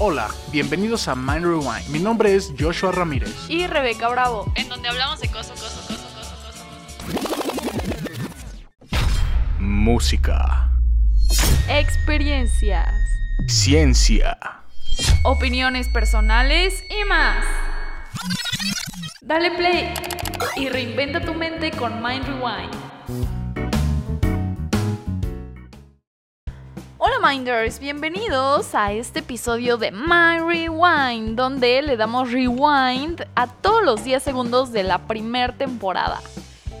Hola, bienvenidos a Mind Rewind. Mi nombre es Joshua Ramírez. Y Rebeca Bravo, en donde hablamos de cosas, cosas, cosas, cosas, cosas. Música, Experiencias, ciencia, opiniones personales y más. Dale play y reinventa tu mente con Mind Rewind. Hola Minders, bienvenidos a este episodio de Mind Rewind, donde le damos rewind a todos los 10 segundos de la primer temporada.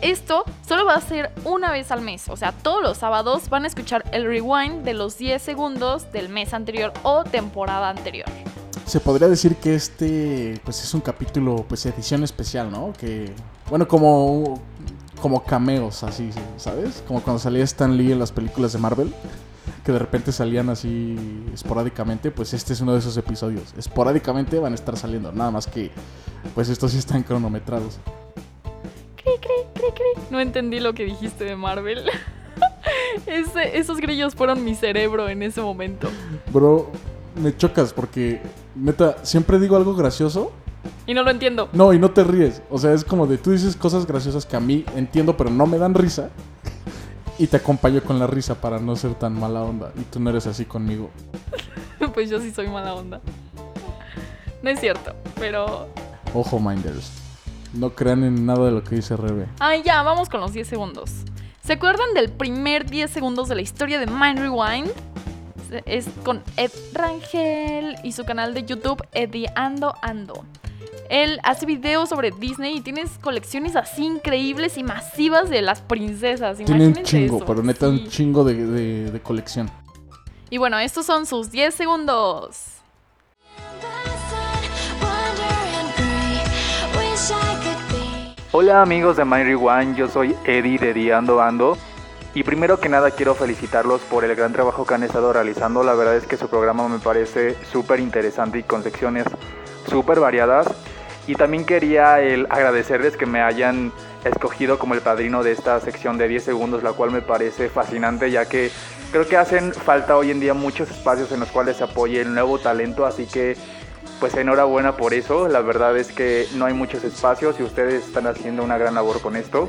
Esto solo va a ser una vez al mes, o sea, todos los sábados van a escuchar el rewind de los 10 segundos del mes anterior o temporada anterior. Se podría decir que este pues es un capítulo pues edición especial, ¿no? Que bueno, como como cameos así, ¿sabes? Como cuando salía Stan Lee en las películas de Marvel, que de repente salían así esporádicamente, pues este es uno de esos episodios. Esporádicamente van a estar saliendo, nada más que pues estos sí están cronometrados. Cri, cri, cri, cri. No entendí lo que dijiste de Marvel. Ese- esos grillos fueron mi cerebro en ese momento. Bro, me chocas porque neta siempre digo algo gracioso Y no lo entiendo. No, y no te ríes. O sea, es como de tú dices cosas graciosas que a mí entiendo, pero no me dan risa. Y te acompaño con la risa para no ser tan mala onda. Y tú no eres así conmigo. Pues yo sí soy mala onda. No es cierto, pero... Ojo, Minders. No crean en nada de lo que dice Rebe. Ay, ya, vamos con los 10 segundos. ¿Se acuerdan del primer 10 segundos de la historia de Mind Rewind? Es con Ed Rangel y su canal de YouTube Eddie Ando Ando. Él hace videos sobre Disney y tienes colecciones así increíbles y masivas de las princesas. Tiene un chingo, eso. pero neta Sí. un chingo de, de- de colección. Y bueno, estos son sus 10 segundos. Hola amigos de My Rewind, yo soy Eddie de Diando Ando y primero que nada quiero felicitarlos por el gran trabajo que han estado realizando, la verdad es que su programa me parece súper interesante y con secciones súper variadas y también quería el agradecerles que me hayan escogido como el padrino de esta sección de 10 segundos, la cual me parece fascinante ya que creo que hacen falta hoy en día muchos espacios en los cuales se apoye el nuevo talento, así que pues enhorabuena por eso, la verdad es que no hay muchos espacios y ustedes están haciendo una gran labor con esto.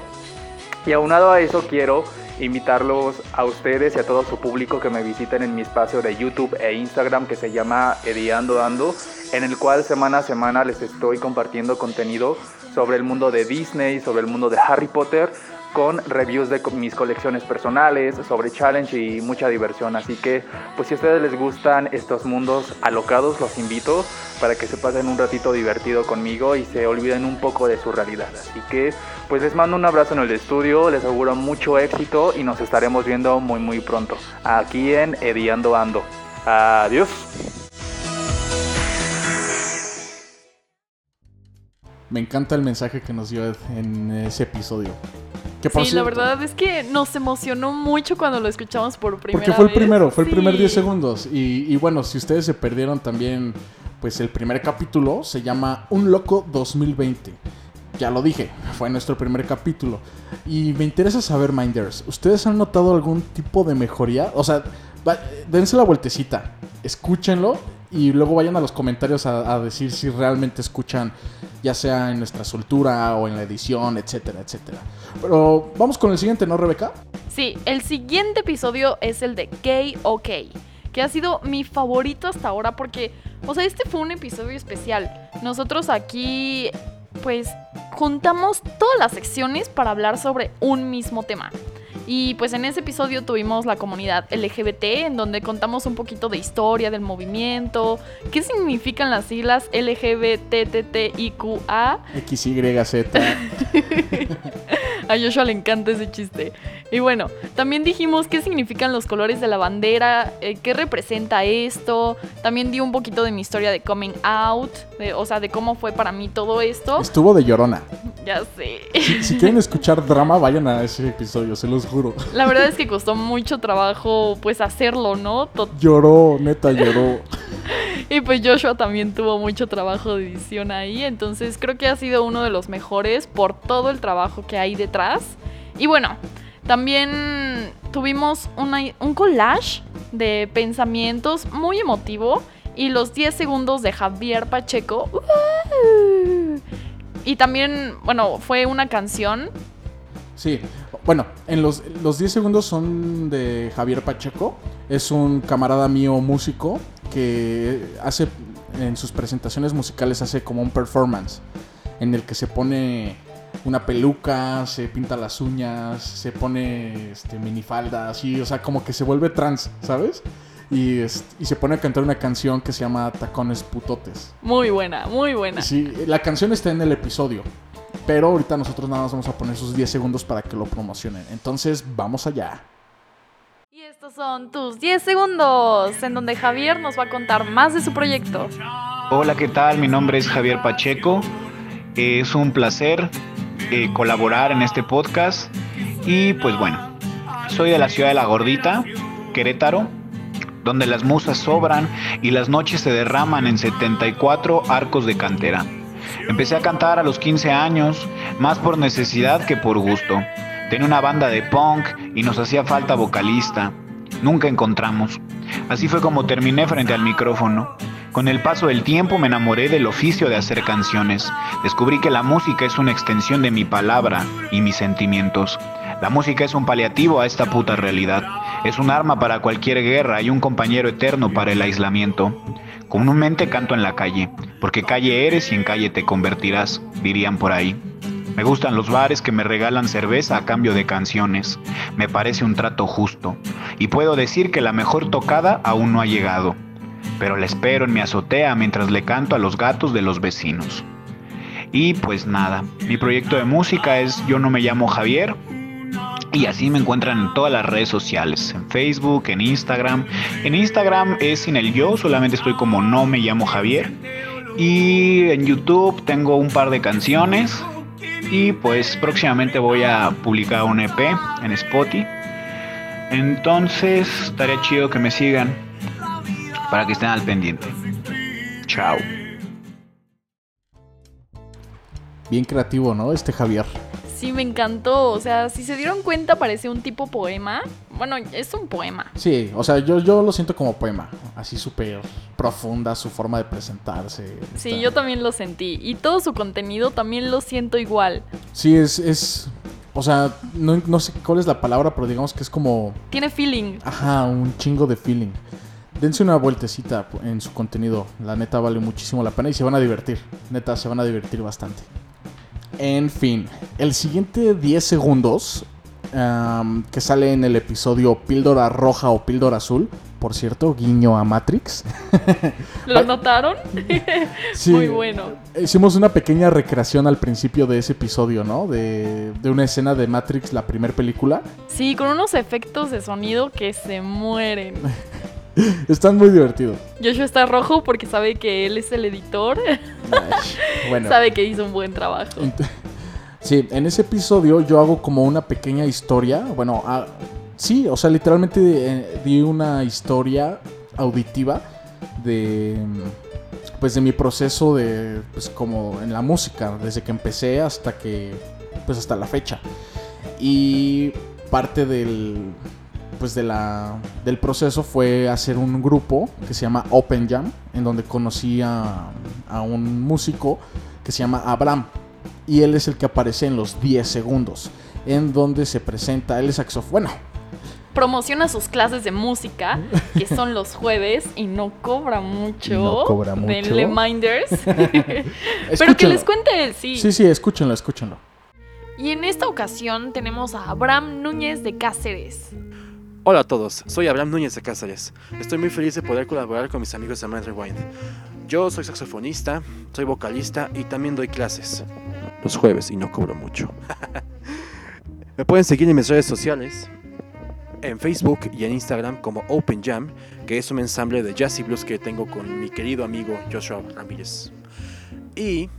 Y aunado a eso quiero invitarlos a ustedes y a todo su público que me visiten en mi espacio de YouTube e Instagram que se llama Ediando Ando, en el cual semana a semana les estoy compartiendo contenido sobre el mundo de Disney, sobre el mundo de Harry Potter, con reviews de mis colecciones personales, sobre challenge y mucha diversión. Así que, pues si a ustedes les gustan estos mundos alocados, los invito para que se pasen un ratito divertido conmigo y se olviden un poco de su realidad. Así que, pues les mando un abrazo en el estudio, les auguro mucho éxito y nos estaremos viendo muy muy pronto aquí en Ediando Ando. Adiós. Me encanta el mensaje que nos dio en ese episodio. Que Sí, la verdad es que nos emocionó mucho cuando lo escuchamos por primera Porque fue el vez. primero, fue el primer Sí. 10 segundos. Y, y bueno, si ustedes se perdieron también, pues el primer capítulo se llama Un Loco 2020. Ya lo dije, fue nuestro primer capítulo. Y me interesa saber, Minders, ¿ustedes han notado algún tipo de mejoría? O sea, va- dense la vueltecita, escúchenlo y luego vayan a los comentarios a, decir si realmente escuchan, ya sea en nuestra soltura o en la edición, etcétera, etcétera. Pero vamos con el siguiente, ¿no, Rebeca? Sí, el siguiente episodio es el de KOK, que ha sido mi favorito hasta ahora porque, o sea, este fue un episodio especial. Nosotros aquí, pues, juntamos todas las secciones para hablar sobre un mismo tema. Y pues en ese episodio tuvimos la comunidad LGBT, en donde contamos un poquito de historia del movimiento, qué significan las siglas LGBTTIQA, XYZ. A Joshua le encanta ese chiste. Y bueno, también dijimos qué significan los colores de la bandera, eh, qué representa esto. También di un poquito de mi historia de coming out, de- o sea, de cómo fue para mí todo esto. Estuvo de llorona. Ya sé. Si, si quieren escuchar drama, vayan a ese episodio, se los juro. La verdad es que costó mucho trabajo, pues, hacerlo, ¿no? Lloró, neta lloró. Y pues Joshua también tuvo mucho trabajo de edición ahí, entonces creo que ha sido uno de los mejores por todo el trabajo que hay detrás. Y bueno, también tuvimos un collage de pensamientos, muy emotivo. Y los 10 segundos de Javier Pacheco. Y también, bueno, fue una canción. Sí, bueno, en los, los 10 segundos son de Javier Pacheco. Es un camarada mío músico que hace en sus presentaciones musicales hace como un performance en el que se pone una peluca, se pinta las uñas, se pone este, minifalda, así, o sea, como que se vuelve trans, ¿sabes? Y, es- y se pone a cantar una canción que se llama Tacones Putotes. Muy buena, muy buena. Sí, la canción está en el episodio, pero ahorita nosotros nada más vamos a poner sus 10 segundos para que lo promocionen. Entonces, vamos allá. Y estos son tus 10 segundos, en donde Javier nos va a contar más de su proyecto. Hola, ¿qué tal? Mi nombre es Javier Pacheco. Es un placer eh, colaborar en este podcast. Y pues bueno, soy de la ciudad de La Gordita, Querétaro, donde las musas sobran y las noches se derraman en 74 arcos de cantera. Empecé a cantar a los 15 años, más por necesidad que por gusto. Tenía una banda de punk y nos hacía falta vocalista. Nunca encontramos. Así fue como terminé frente al micrófono. Con el paso del tiempo me enamoré del oficio de hacer canciones. Descubrí que la música es una extensión de mi palabra y mis sentimientos. La música es un paliativo a esta puta realidad. Es un arma para cualquier guerra y un compañero eterno para el aislamiento. Comúnmente canto en la calle, porque calle eres y en calle te convertirás, dirían por ahí. Me gustan los bares que me regalan cerveza a cambio de canciones. Me parece un trato justo. Y puedo decir que la mejor tocada aún no ha llegado. Pero la espero en mi azotea mientras le canto a los gatos de los vecinos. Y pues nada, mi proyecto de música es Yo no me llamo Javier. Y así me encuentran en todas las redes sociales, en Facebook, en Instagram. En Instagram es sin el yo, solamente estoy como no me llamo Javier. Y en YouTube tengo un par de canciones. Y pues próximamente voy a publicar un EP en Spotify. Entonces estaría chido que me sigan para que estén al pendiente. Chao. Bien creativo, ¿no? Este Javier. Sí, me encantó. O sea, si se dieron cuenta, parece un tipo poema. Bueno, es un poema. Sí, o sea, yo, yo lo siento como poema. Así súper profunda su forma de presentarse. Sí, Está- yo también lo sentí. Y todo su contenido también lo siento igual. Sí, es, es... O sea, no, no sé cuál es la palabra, pero digamos que es como... Tiene feeling. Ajá, un chingo de feeling. Dense una vueltecita en su contenido. La neta vale muchísimo la pena y se van a divertir. Neta, se van a divertir bastante. En fin, el siguiente 10 segundos que sale en el episodio Píldora Roja o Píldora Azul. Por cierto, guiño a Matrix. ¿Lo notaron? Sí, Muy bueno. Hicimos una pequeña recreación al principio de ese episodio, ¿no? De, de una escena de Matrix, la primera película. Sí, con unos efectos de sonido que se mueren. Están muy divertidos. Joshua está rojo porque sabe que él es el editor. Ay, bueno. sabe que hizo un buen trabajo. Ent- Sí, en ese episodio yo hago como una pequeña historia. Bueno, ah, sí, o sea, literalmente eh, di una historia auditiva de pues de mi proceso de pues como en la música desde que empecé hasta que pues hasta la fecha. Y parte del pues de la del proceso fue hacer un grupo que se llama Open Jam en donde conocí a, a un músico que se llama Abraham y él es el que aparece en los 10 segundos, en donde se presenta, él es saxofón, bueno, Promociona sus clases de música, que son los jueves, y no cobra mucho. No cobra mucho. Denle minders. Pero que les cuente él, sí. Sí, sí, escúchenlo, escúchenlo. Y en esta ocasión tenemos a Abraham Núñez de Cáceres. Hola a todos, soy Abraham Núñez de Cáceres. Estoy muy feliz de poder colaborar con mis amigos de Mind Rewind. Yo soy saxofonista, soy vocalista y también doy clases. Los jueves y no cobro mucho. Me pueden seguir en mis redes sociales, en Facebook y en Instagram como Open Jam, que es un ensamble de jazz y blues que tengo con mi querido amigo Joshua Ramírez. Y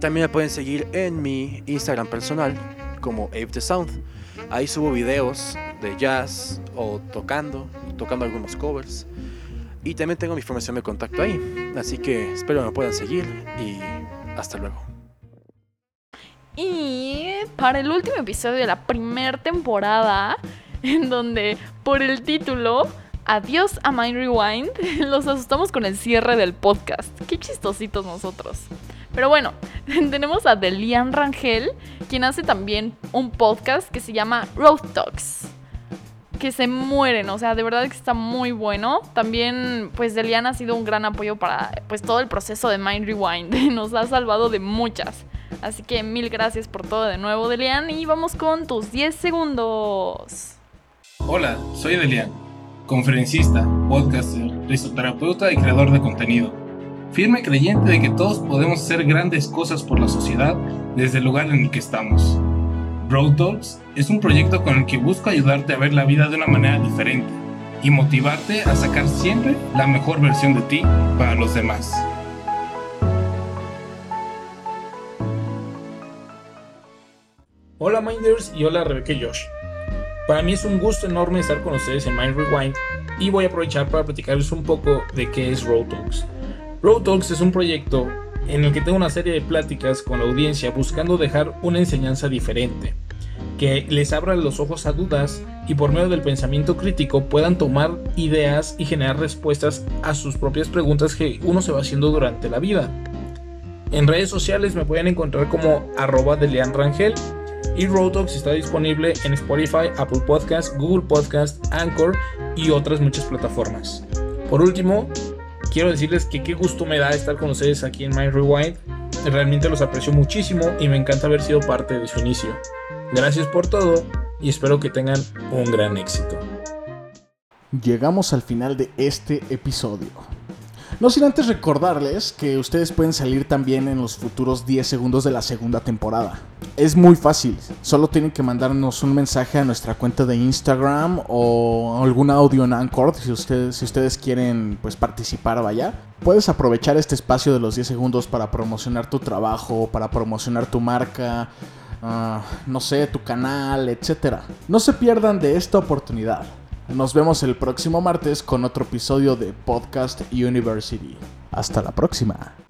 también me pueden seguir en mi Instagram personal como Ape the Sound. Ahí subo videos de jazz o tocando, tocando algunos covers. Y también tengo mi formación de contacto ahí. Así que espero me puedan seguir y hasta luego. Y para el último episodio de la primera temporada, en donde por el título adiós a Mind Rewind. Los asustamos con el cierre del podcast. Qué chistositos nosotros. Pero bueno, tenemos a Delian Rangel, quien hace también un podcast que se llama Road Talks. Que se mueren, o sea, de verdad que está muy bueno. También, pues Delian ha sido un gran apoyo para pues todo el proceso de Mind Rewind. Nos ha salvado de muchas. Así que mil gracias por todo de nuevo, Delian. Y vamos con tus 10 segundos. Hola, soy Delian, conferencista, podcaster, risoterapeuta y creador de contenido. Firme creyente de que todos podemos hacer grandes cosas por la sociedad desde el lugar en el que estamos. Road Talks es un proyecto con el que busco ayudarte a ver la vida de una manera diferente y motivarte a sacar siempre la mejor versión de ti para los demás. Hola Minders y hola Rebeca y Josh. Para mí es un gusto enorme estar con ustedes en Mind Rewind y voy a aprovechar para platicarles un poco de qué es Road Talks. Road Talks es un proyecto en el que tengo una serie de pláticas con la audiencia buscando dejar una enseñanza diferente, que les abra los ojos a dudas y por medio del pensamiento crítico puedan tomar ideas y generar respuestas a sus propias preguntas que uno se va haciendo durante la vida. En redes sociales me pueden encontrar como arroba de Rangel y Road Talks está disponible en Spotify, Apple Podcast, Google Podcast, Anchor y otras muchas plataformas. Por último, quiero decirles que qué gusto me da estar con ustedes aquí en My Rewind. Realmente los aprecio muchísimo y me encanta haber sido parte de su inicio. Gracias por todo y espero que tengan un gran éxito. Llegamos al final de este episodio. No sin antes recordarles que ustedes pueden salir también en los futuros 10 segundos de la segunda temporada. Es muy fácil, solo tienen que mandarnos un mensaje a nuestra cuenta de Instagram o algún audio en Anchor si ustedes, si ustedes quieren pues, participar, vaya. Puedes aprovechar este espacio de los 10 segundos para promocionar tu trabajo, para promocionar tu marca, uh, no sé, tu canal, etc. No se pierdan de esta oportunidad. Nos vemos el próximo martes con otro episodio de Podcast University. Hasta la próxima.